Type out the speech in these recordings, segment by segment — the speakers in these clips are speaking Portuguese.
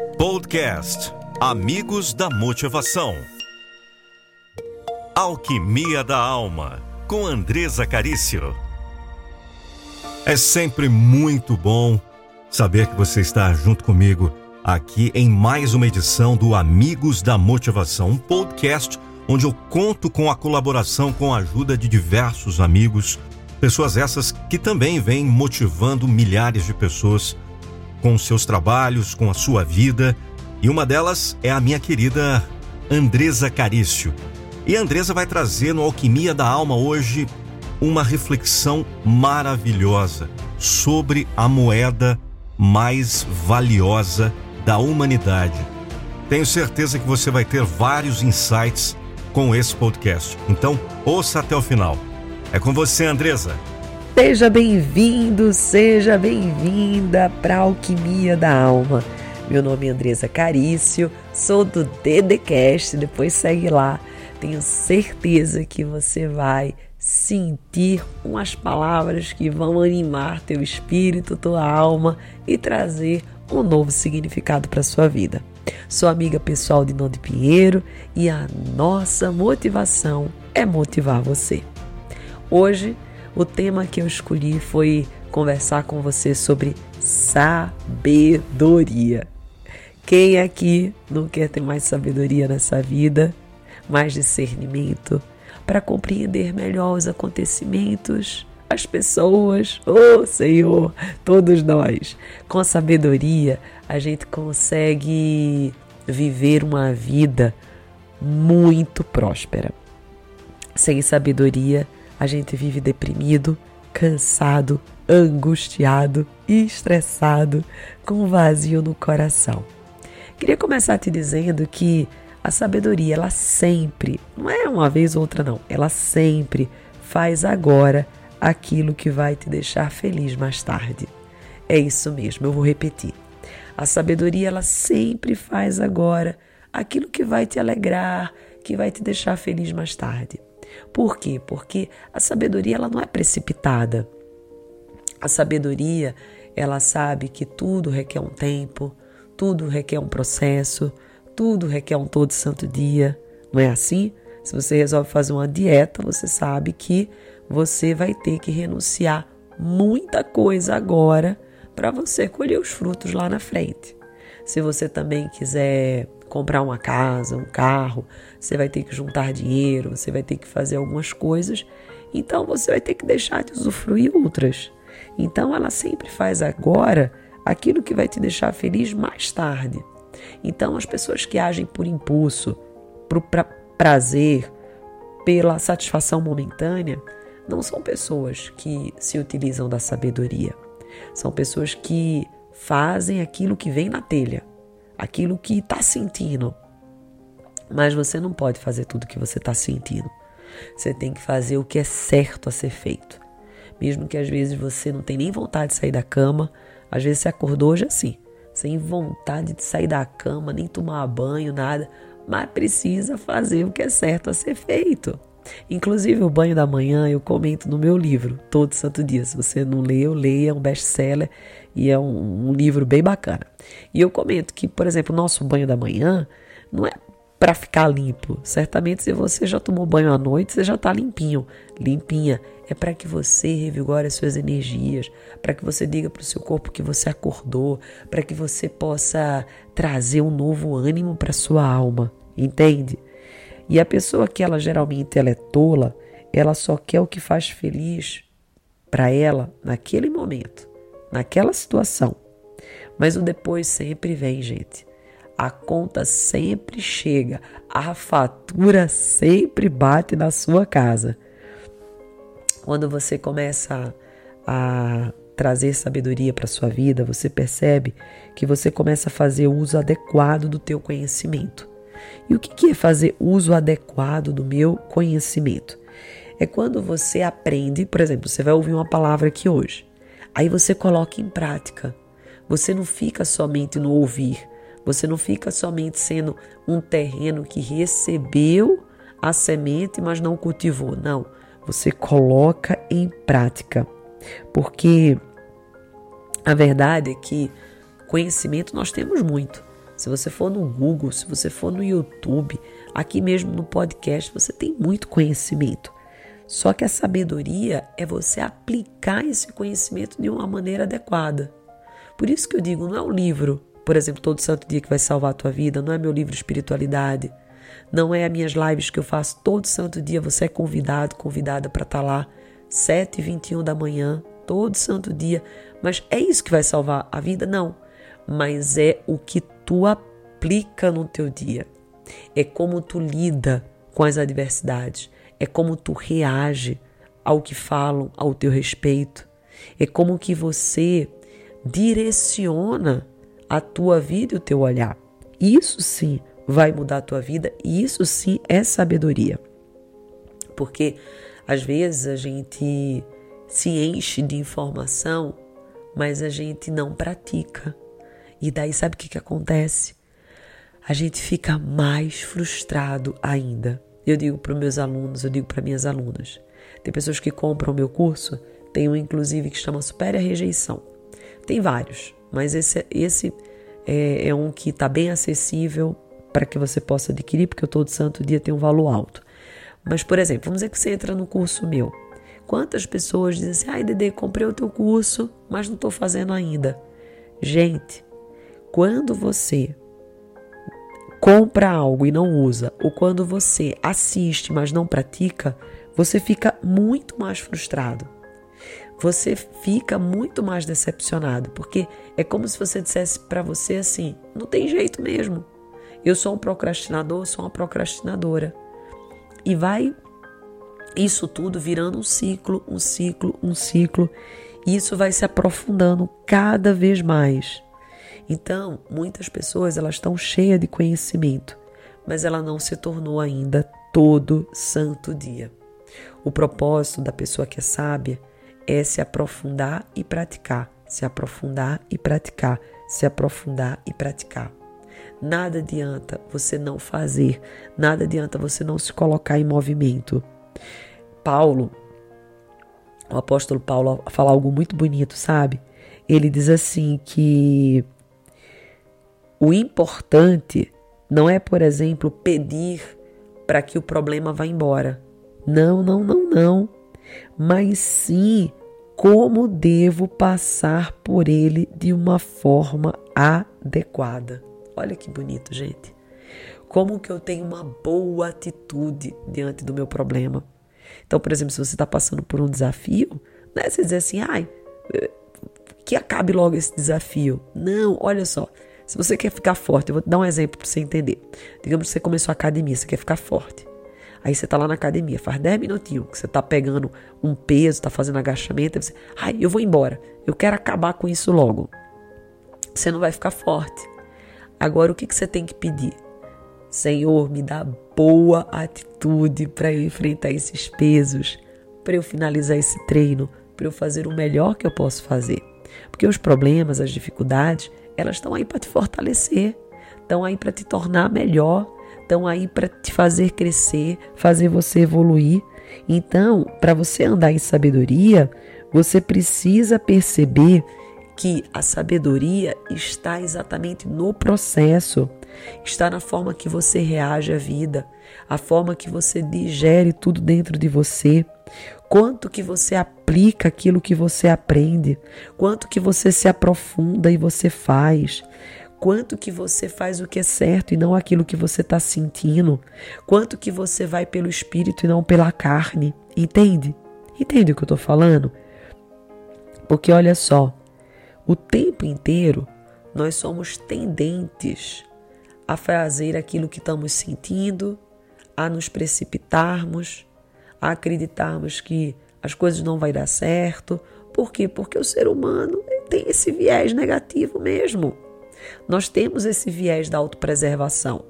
Podcast Amigos da Motivação. Alquimia da Alma, com Andresa Carício. É sempre muito bom saber que você está junto comigo aqui em mais uma edição do Amigos da Motivação, um podcast onde eu conto com a colaboração, com a ajuda de diversos amigos, pessoas essas que também vêm motivando milhares de pessoas com seus trabalhos, com a sua vida, e uma delas é a minha querida Andresa Carício. E a Andresa vai trazer no Alquimia da Alma hoje uma reflexão maravilhosa sobre a moeda mais valiosa da humanidade. Tenho certeza que você vai ter vários insights com esse podcast. Então, ouça até o final. É com você, Andresa. Seja bem-vindo, seja bem-vinda para a Alquimia da Alma. Meu nome é Andresa Carício, sou do DDCast, depois segue lá. Tenho certeza que você vai sentir umas palavras que vão animar teu espírito, tua alma e trazer um novo significado para sua vida. Sou amiga pessoal de Nando Pinheiro e a nossa motivação é motivar você. Hoje, o tema que eu escolhi foi conversar com você sobre sabedoria. Quem aqui não quer ter mais sabedoria nessa vida, mais discernimento para compreender melhor os acontecimentos, as pessoas, oh Senhor, todos nós. Com sabedoria, a gente consegue viver uma vida muito próspera. Sem sabedoria, a gente vive deprimido, cansado, angustiado estressado, com vazio no coração. Queria começar te dizendo que a sabedoria, ela sempre, não é uma vez ou outra não, ela sempre faz agora aquilo que vai te deixar feliz mais tarde. É isso mesmo, eu vou repetir. A sabedoria, ela sempre faz agora aquilo que vai te alegrar, que vai te deixar feliz mais tarde. Por quê? Porque a sabedoria ela não é precipitada. A sabedoria, ela sabe que tudo requer um tempo, tudo requer um processo, tudo requer um todo santo dia. Não é assim? Se você resolve fazer uma dieta, você sabe que você vai ter que renunciar muita coisa agora para você colher os frutos lá na frente. Se você também quiser comprar uma casa, um carro, você vai ter que juntar dinheiro, você vai ter que fazer algumas coisas, então você vai ter que deixar de usufruir outras. Então ela sempre faz agora aquilo que vai te deixar feliz mais tarde. Então as pessoas que agem por impulso, por pra prazer, pela satisfação momentânea, não são pessoas que se utilizam da sabedoria. São pessoas que fazem aquilo que vem na telha aquilo que está sentindo. Mas você não pode fazer tudo o que você está sentindo. Você tem que fazer o que é certo a ser feito. Mesmo que às vezes você não tenha nem vontade de sair da cama, às vezes você acordou hoje assim, sem vontade de sair da cama, nem tomar banho, nada, mas precisa fazer o que é certo a ser feito. Inclusive, o banho da manhã eu comento no meu livro, Todo Santo Dia. Se você não leu, leia, é um best-seller e é um, um, livro bem bacana. E eu comento que, por exemplo, o nosso banho da manhã não é para ficar limpo. Certamente, se você já tomou banho à noite, você já está limpinho, limpinha. É para que você revigore as suas energias, para que você diga para o seu corpo que você acordou, para que você possa trazer um novo ânimo para sua alma. Entende? E a pessoa que ela geralmente ela é tola, ela só quer o que faz feliz para ela naquele momento, naquela situação. Mas o depois sempre vem, gente. A conta sempre chega, a fatura sempre bate na sua casa. Quando você começa a trazer sabedoria para sua vida, você percebe que você começa a fazer uso adequado do teu conhecimento. E o que é fazer uso adequado do meu conhecimento? É quando você aprende, por exemplo, você vai ouvir uma palavra aqui hoje, aí você coloca em prática. Você não fica somente no ouvir, você não fica somente sendo um terreno que recebeu a semente, mas não cultivou. Não, você coloca em prática. Porque a verdade é que conhecimento nós temos muito. Se você for no Google, se você for no YouTube, aqui mesmo no podcast, você tem muito conhecimento. Só que a sabedoria é você aplicar esse conhecimento de uma maneira adequada. Por isso que eu digo, não é o livro, por exemplo, todo santo dia que vai salvar a tua vida, não é meu livro de espiritualidade, não é as minhas lives que eu faço todo santo dia, você é convidado, convidada para estar tá lá, 7 e 21 da manhã, todo santo dia. Mas é isso que vai salvar a vida? Não. Mas é o que tu aplica no teu dia. É como tu lida com as adversidades. É como tu reage ao que falam ao teu respeito. É como que você direciona a tua vida e o teu olhar. Isso sim vai mudar a tua vida e isso sim é sabedoria. Porque às vezes a gente se enche de informação, mas a gente não pratica. E daí sabe o que, que acontece? A gente fica mais frustrado ainda. Eu digo para meus alunos, eu digo para minhas alunas. Tem pessoas que compram o meu curso, tem um inclusive que chama Supere a Rejeição. Tem vários, mas esse, esse é, é um que está bem acessível para que você possa adquirir, porque eu todo santo dia tem um valor alto. Mas, por exemplo, vamos dizer que você entra no curso meu. Quantas pessoas dizem assim, ai Dede, comprei o teu curso, mas não estou fazendo ainda. Gente, quando você compra algo e não usa, ou quando você assiste, mas não pratica, você fica muito mais frustrado. Você fica muito mais decepcionado, porque é como se você dissesse para você assim: não tem jeito mesmo. Eu sou um procrastinador, sou uma procrastinadora. E vai isso tudo virando um ciclo, um ciclo, um ciclo. E isso vai se aprofundando cada vez mais. Então, muitas pessoas elas estão cheias de conhecimento, mas ela não se tornou ainda todo santo dia. O propósito da pessoa que é sábia é se aprofundar e praticar, se aprofundar e praticar, se aprofundar e praticar. Nada adianta você não fazer, nada adianta você não se colocar em movimento. Paulo, o apóstolo Paulo, fala algo muito bonito, sabe? Ele diz assim que o importante não é, por exemplo, pedir para que o problema vá embora. Não, não, não, não. Mas sim como devo passar por ele de uma forma adequada. Olha que bonito, gente. Como que eu tenho uma boa atitude diante do meu problema? Então, por exemplo, se você está passando por um desafio, não é você dizer assim, ai, que acabe logo esse desafio. Não, olha só. Se você quer ficar forte, eu vou te dar um exemplo para você entender. Digamos que você começou a academia, você quer ficar forte. Aí você está lá na academia, faz 10 minutinhos que você está pegando um peso, está fazendo agachamento, e você, ai, eu vou embora, eu quero acabar com isso logo. Você não vai ficar forte. Agora, o que, que você tem que pedir? Senhor, me dá boa atitude para eu enfrentar esses pesos, para eu finalizar esse treino, para eu fazer o melhor que eu posso fazer. Porque os problemas, as dificuldades, elas estão aí para te fortalecer, estão aí para te tornar melhor, estão aí para te fazer crescer, fazer você evoluir. Então, para você andar em sabedoria, você precisa perceber que a sabedoria está exatamente no processo, está na forma que você reage à vida, a forma que você digere tudo dentro de você, quanto que você aplica aquilo que você aprende, quanto que você se aprofunda e você faz, quanto que você faz o que é certo e não aquilo que você está sentindo, quanto que você vai pelo espírito e não pela carne, entende? Entende o que eu estou falando? Porque olha só, o tempo inteiro nós somos tendentes a fazer aquilo que estamos sentindo, a nos precipitarmos, a acreditarmos que as coisas não vão dar certo. Por quê? Porque o ser humano tem esse viés negativo mesmo. Nós temos esse viés da autopreservação,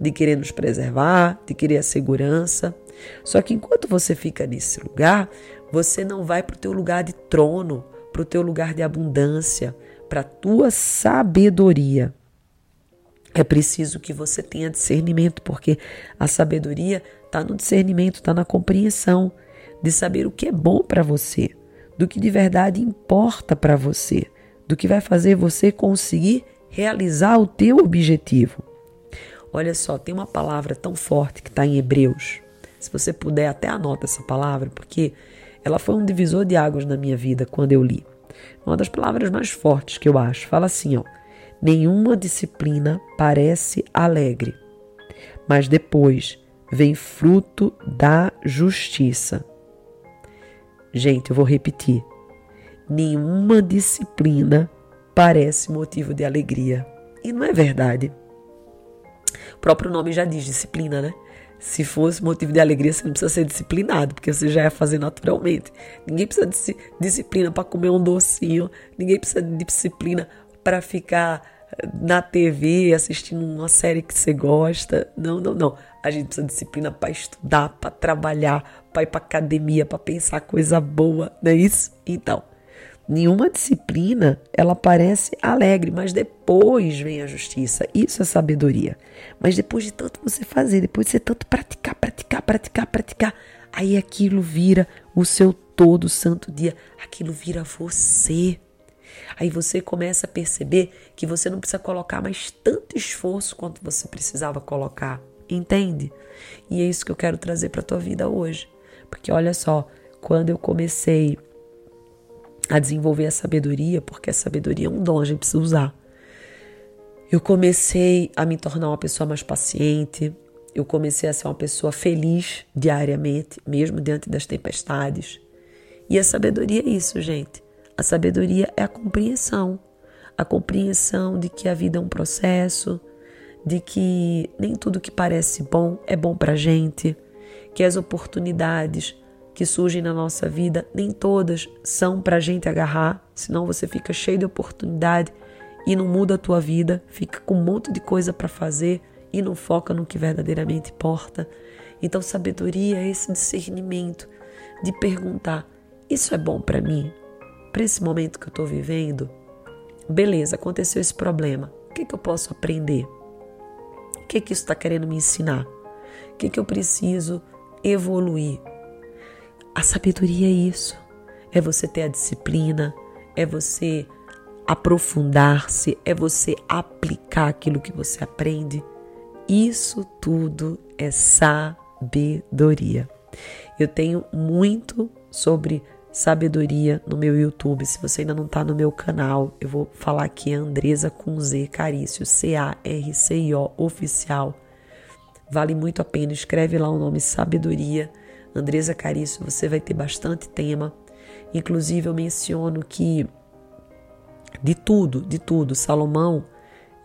de querer nos preservar, de querer a segurança. Só que enquanto você fica nesse lugar, você não vai para o teu lugar de trono, para o teu lugar de abundância, para a tua sabedoria. É preciso que você tenha discernimento, porque a sabedoria está no discernimento, está na compreensão de saber o que é bom para você, do que de verdade importa para você, do que vai fazer você conseguir realizar o teu objetivo. Olha só, tem uma palavra tão forte que está em Hebreus. Se você puder, até anota essa palavra, porque ela foi um divisor de águas na minha vida quando eu li. Uma das palavras mais fortes que eu acho. Fala assim, ó. Nenhuma disciplina parece alegre, mas depois vem fruto da justiça. Gente, eu vou repetir. Nenhuma disciplina parece motivo de alegria. E não é verdade. O próprio nome já diz disciplina, né? Se fosse motivo de alegria, você não precisa ser disciplinado, porque você já ia fazer naturalmente. Ninguém precisa de disciplina para comer um docinho, ninguém precisa de disciplina para ficar na TV assistindo uma série que você gosta. Não, não, não. A gente precisa de disciplina para estudar, para trabalhar, para ir para academia, para pensar coisa boa, não é isso? Então, nenhuma disciplina ela parece alegre, mas depois vem a justiça. Isso é sabedoria. Mas depois de tanto você fazer, depois de você tanto praticar, praticar, praticar, praticar, aí aquilo vira o seu todo santo dia, aquilo vira você. Aí você começa a perceber que você não precisa colocar mais tanto esforço quanto você precisava colocar, entende? E é isso que eu quero trazer para tua vida hoje. Porque olha só, quando eu comecei a desenvolver a sabedoria, porque a sabedoria é um dom, a gente precisa usar. Eu comecei a me tornar uma pessoa mais paciente, eu comecei a ser uma pessoa feliz diariamente, mesmo diante das tempestades. E a sabedoria é isso, gente. A sabedoria é a compreensão. A compreensão de que a vida é um processo, de que nem tudo que parece bom é bom pra gente, que as oportunidades que surgem na nossa vida, nem todas são pra gente agarrar, senão você fica cheio de oportunidade e não muda a tua vida, fica com um monte de coisa para fazer e não foca no que verdadeiramente importa. Então, sabedoria é esse discernimento de perguntar: isso é bom para mim? Para esse momento que eu estou vivendo, beleza, aconteceu esse problema. O que, que eu posso aprender? O que, que isso está querendo me ensinar? O que, que eu preciso evoluir? A sabedoria é isso. É você ter a disciplina, é você aprofundar-se, é você aplicar aquilo que você aprende. Isso tudo é sabedoria. Eu tenho muito sobre sabedoria no meu YouTube. Se você ainda não está no meu canal, eu vou falar aqui Andresa com Z Carício, C-A-R-C-I-O oficial. Vale muito a pena. Escreve lá o nome Sabedoria. Andresa Carício, você vai ter bastante tema. Inclusive, eu menciono que de tudo, de tudo, Salomão,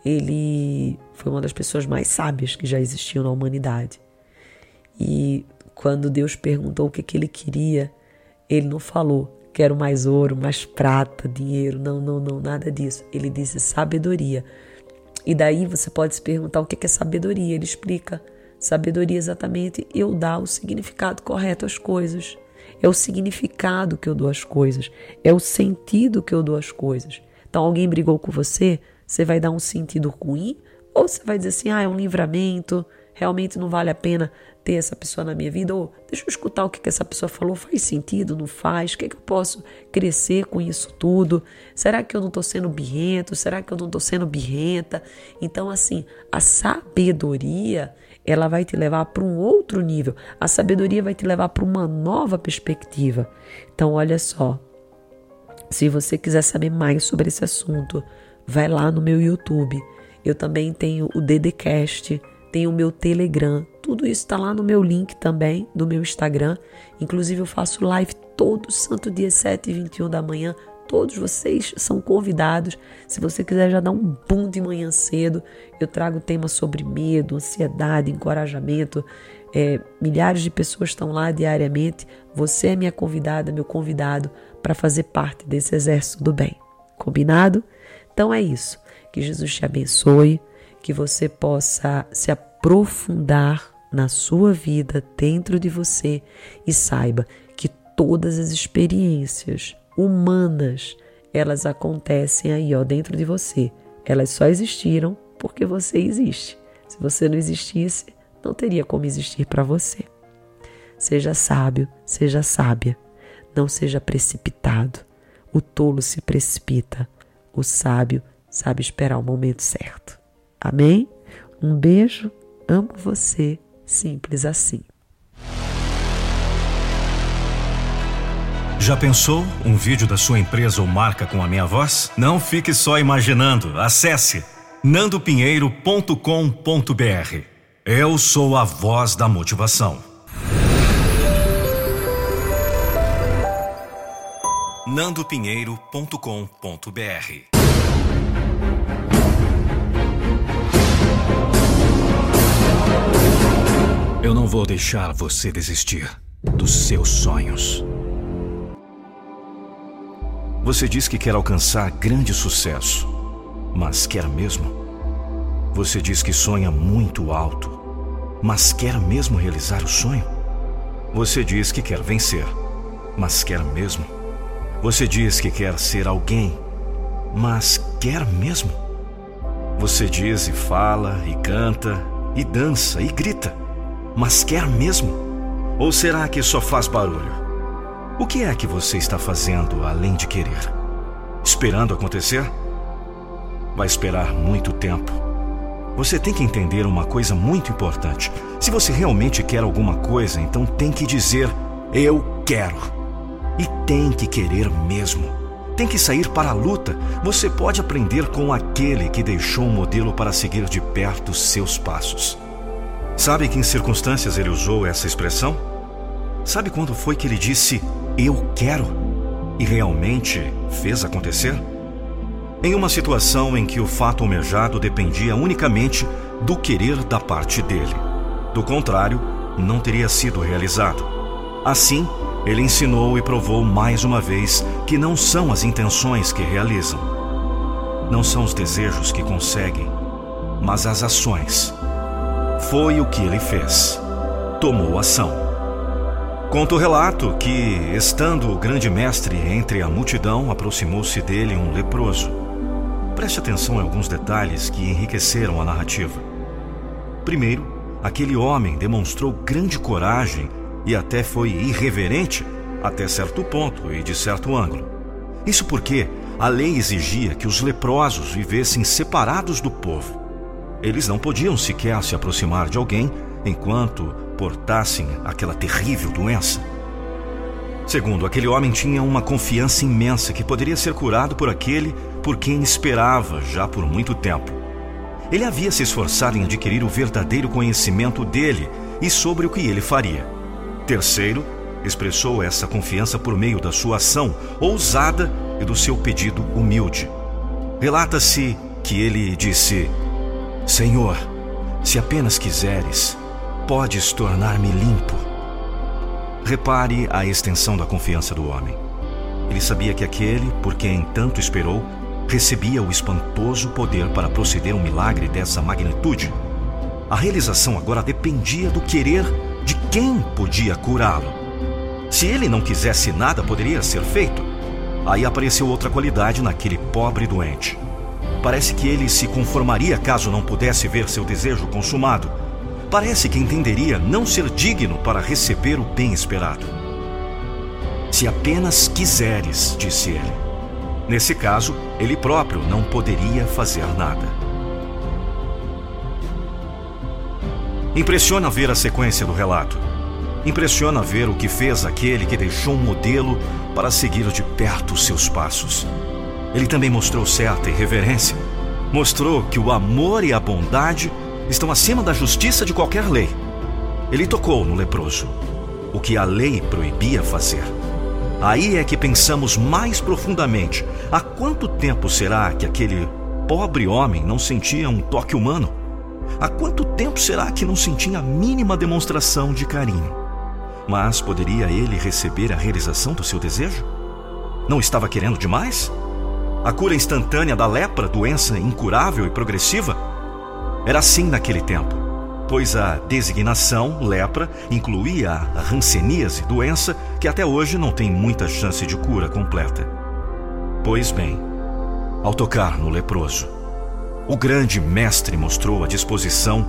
ele foi uma das pessoas mais sábias que já existiu na humanidade. E quando Deus perguntou o que, que ele queria, ele não falou quero mais ouro, mais prata, dinheiro, não, não, não, nada disso. Ele disse sabedoria. E daí você pode se perguntar o que é sabedoria. Ele explica. Sabedoria exatamente eu dar o significado correto às coisas. É o significado que eu dou às coisas. É o sentido que eu dou às coisas. Então, alguém brigou com você, você vai dar um sentido ruim? Ou você vai dizer assim, ah, é um livramento, realmente não vale a pena ter essa pessoa na minha vida? Ou deixa eu escutar o que, que essa pessoa falou, faz sentido, não faz? O que, que eu posso crescer com isso tudo? Será que eu não estou sendo birrento? Será que eu não estou sendo birrenta? Então, assim, a sabedoria ela vai te levar para um outro nível. A sabedoria vai te levar para uma nova perspectiva. Então, olha só. Se você quiser saber mais sobre esse assunto, vai lá no meu YouTube. Eu também tenho o DDCast tem o meu Telegram. Tudo isso está lá no meu link também, do meu Instagram. Inclusive, eu faço live todo santo dia 7 e 21 da manhã. Todos vocês são convidados. Se você quiser já dar um boom de manhã cedo, eu trago temas sobre medo, ansiedade, encorajamento. É, milhares de pessoas estão lá diariamente. Você é minha convidada, meu convidado, para fazer parte desse exército do bem. Combinado? Então é isso. Que Jesus te abençoe que você possa se aprofundar na sua vida, dentro de você e saiba que todas as experiências humanas, elas acontecem aí, ó, dentro de você. Elas só existiram porque você existe. Se você não existisse, não teria como existir para você. Seja sábio, seja sábia. Não seja precipitado. O tolo se precipita, o sábio sabe esperar o momento certo. Amém? Um beijo, amo você, simples assim. Já pensou um vídeo da sua empresa ou marca com a minha voz? Não fique só imaginando. Acesse nandopinheiro.com.br. Eu sou a voz da motivação. nandopinheiro.com.br Eu não vou deixar você desistir dos seus sonhos. Você diz que quer alcançar grande sucesso, mas quer mesmo? Você diz que sonha muito alto, mas quer mesmo realizar o sonho? Você diz que quer vencer, mas quer mesmo? Você diz que quer ser alguém, mas quer mesmo? Você diz e fala e canta e dança e grita, mas quer mesmo? Ou será que só faz barulho? O que é que você está fazendo além de querer? Esperando acontecer? Vai esperar muito tempo. Você tem que entender uma coisa muito importante. Se você realmente quer alguma coisa, então tem que dizer: Eu quero. E tem que querer mesmo. Tem que sair para a luta. Você pode aprender com aquele que deixou um modelo para seguir de perto seus passos. Sabe que em circunstâncias ele usou essa expressão? Sabe quando foi que ele disse eu quero e realmente fez acontecer? Em uma situação em que o fato almejado dependia unicamente do querer da parte dele. Do contrário, não teria sido realizado. Assim, ele ensinou e provou mais uma vez que não são as intenções que realizam, não são os desejos que conseguem, mas as ações. Foi o que ele fez. Tomou ação. Conta o relato que, estando o grande mestre entre a multidão, aproximou-se dele um leproso. Preste atenção em alguns detalhes que enriqueceram a narrativa. Primeiro, aquele homem demonstrou grande coragem e até foi irreverente até certo ponto e de certo ângulo. Isso porque a lei exigia que os leprosos vivessem separados do povo. Eles não podiam sequer se aproximar de alguém enquanto portassem aquela terrível doença. Segundo, aquele homem tinha uma confiança imensa que poderia ser curado por aquele por quem esperava já por muito tempo. Ele havia se esforçado em adquirir o verdadeiro conhecimento dele e sobre o que ele faria. Terceiro, expressou essa confiança por meio da sua ação ousada e do seu pedido humilde. Relata-se que ele disse: Senhor, se apenas quiseres, podes tornar-me limpo. Repare a extensão da confiança do homem. Ele sabia que aquele, por quem tanto esperou, recebia o espantoso poder para proceder um milagre dessa magnitude. A realização agora dependia do querer de quem podia curá-lo. Se ele não quisesse nada, poderia ser feito. Aí apareceu outra qualidade naquele pobre doente. Parece que ele se conformaria caso não pudesse ver seu desejo consumado parece que entenderia não ser digno para receber o bem esperado. Se apenas quiseres, disse ele. Nesse caso, ele próprio não poderia fazer nada. Impressiona ver a sequência do relato. Impressiona ver o que fez aquele que deixou um modelo para seguir de perto seus passos. Ele também mostrou certa irreverência. Mostrou que o amor e a bondade estão acima da justiça de qualquer lei. Ele tocou no leproso, o que a lei proibia fazer. Aí é que pensamos mais profundamente: há quanto tempo será que aquele pobre homem não sentia um toque humano? Há quanto tempo será que não sentia a mínima demonstração de carinho? Mas poderia ele receber a realização do seu desejo? Não estava querendo demais? A cura instantânea da lepra, doença incurável e progressiva, era assim naquele tempo, pois a designação lepra incluía a ranceníase, doença que até hoje não tem muita chance de cura completa. Pois bem, ao tocar no leproso, o grande mestre mostrou a disposição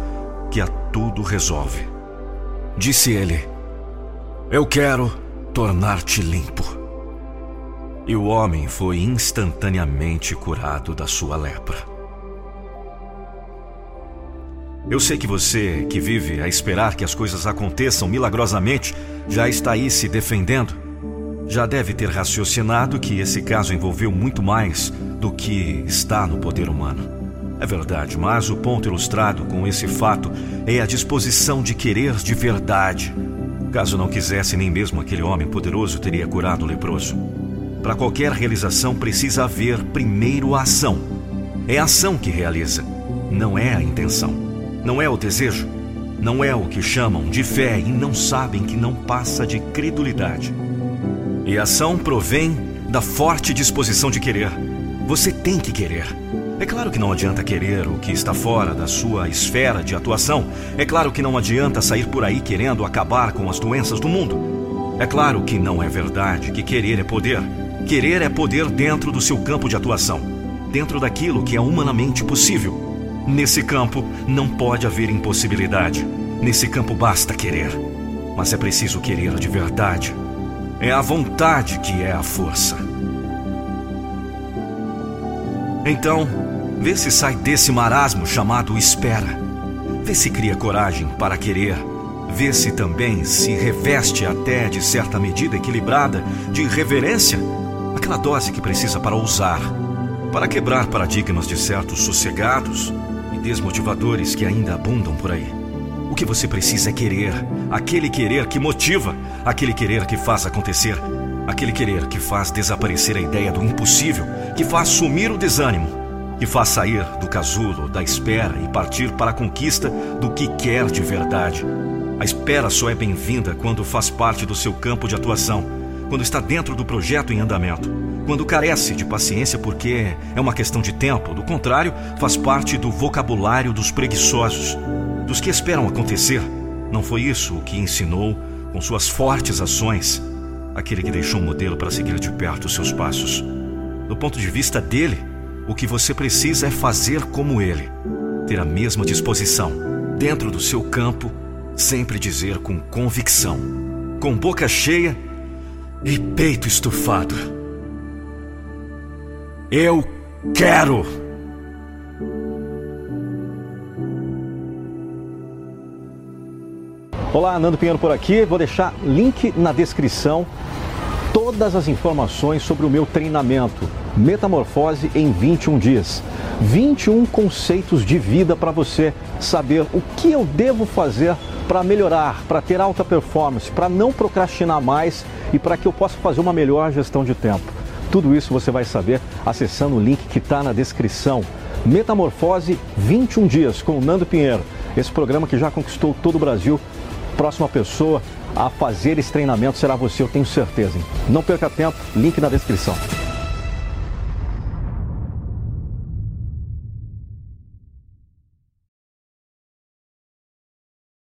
que a tudo resolve. Disse ele: Eu quero tornar-te limpo. E o homem foi instantaneamente curado da sua lepra. Eu sei que você, que vive a esperar que as coisas aconteçam milagrosamente, já está aí se defendendo. Já deve ter raciocinado que esse caso envolveu muito mais do que está no poder humano. É verdade, mas o ponto ilustrado com esse fato é a disposição de querer de verdade. Caso não quisesse, nem mesmo aquele homem poderoso teria curado o leproso. Para qualquer realização precisa haver primeiro a ação. É a ação que realiza, não é a intenção. Não é o desejo, não é o que chamam de fé e não sabem que não passa de credulidade. E a ação provém da forte disposição de querer. Você tem que querer. É claro que não adianta querer o que está fora da sua esfera de atuação. É claro que não adianta sair por aí querendo acabar com as doenças do mundo. É claro que não é verdade que querer é poder. Querer é poder dentro do seu campo de atuação, dentro daquilo que é humanamente possível. Nesse campo não pode haver impossibilidade. Nesse campo basta querer. Mas é preciso querer de verdade. É a vontade que é a força. Então, vê se sai desse marasmo chamado espera. Vê se cria coragem para querer. Vê se também se reveste até de certa medida equilibrada de reverência, aquela dose que precisa para ousar, para quebrar paradigmas de certos sossegados desmotivadores que ainda abundam por aí. O que você precisa é querer, aquele querer que motiva, aquele querer que faz acontecer, aquele querer que faz desaparecer a ideia do impossível, que faz sumir o desânimo, que faz sair do casulo, da espera e partir para a conquista do que quer de verdade. A espera só é bem-vinda quando faz parte do seu campo de atuação, quando está dentro do projeto em andamento quando carece de paciência porque é uma questão de tempo, do contrário, faz parte do vocabulário dos preguiçosos, dos que esperam acontecer. Não foi isso o que ensinou com suas fortes ações aquele que deixou um modelo para seguir de perto os seus passos. Do ponto de vista dele, o que você precisa é fazer como ele, ter a mesma disposição, dentro do seu campo, sempre dizer com convicção, com boca cheia e peito estufado. Eu quero. Olá, Nando Pinheiro por aqui. Vou deixar link na descrição todas as informações sobre o meu treinamento Metamorfose em 21 dias. 21 conceitos de vida para você saber o que eu devo fazer para melhorar, para ter alta performance, para não procrastinar mais e para que eu possa fazer uma melhor gestão de tempo. Tudo isso você vai saber acessando o link que está na descrição. Metamorfose 21 dias com Nando Pinheiro. Esse programa que já conquistou todo o Brasil. Próxima pessoa a fazer esse treinamento será você, eu tenho certeza. Hein? Não perca tempo, link na descrição.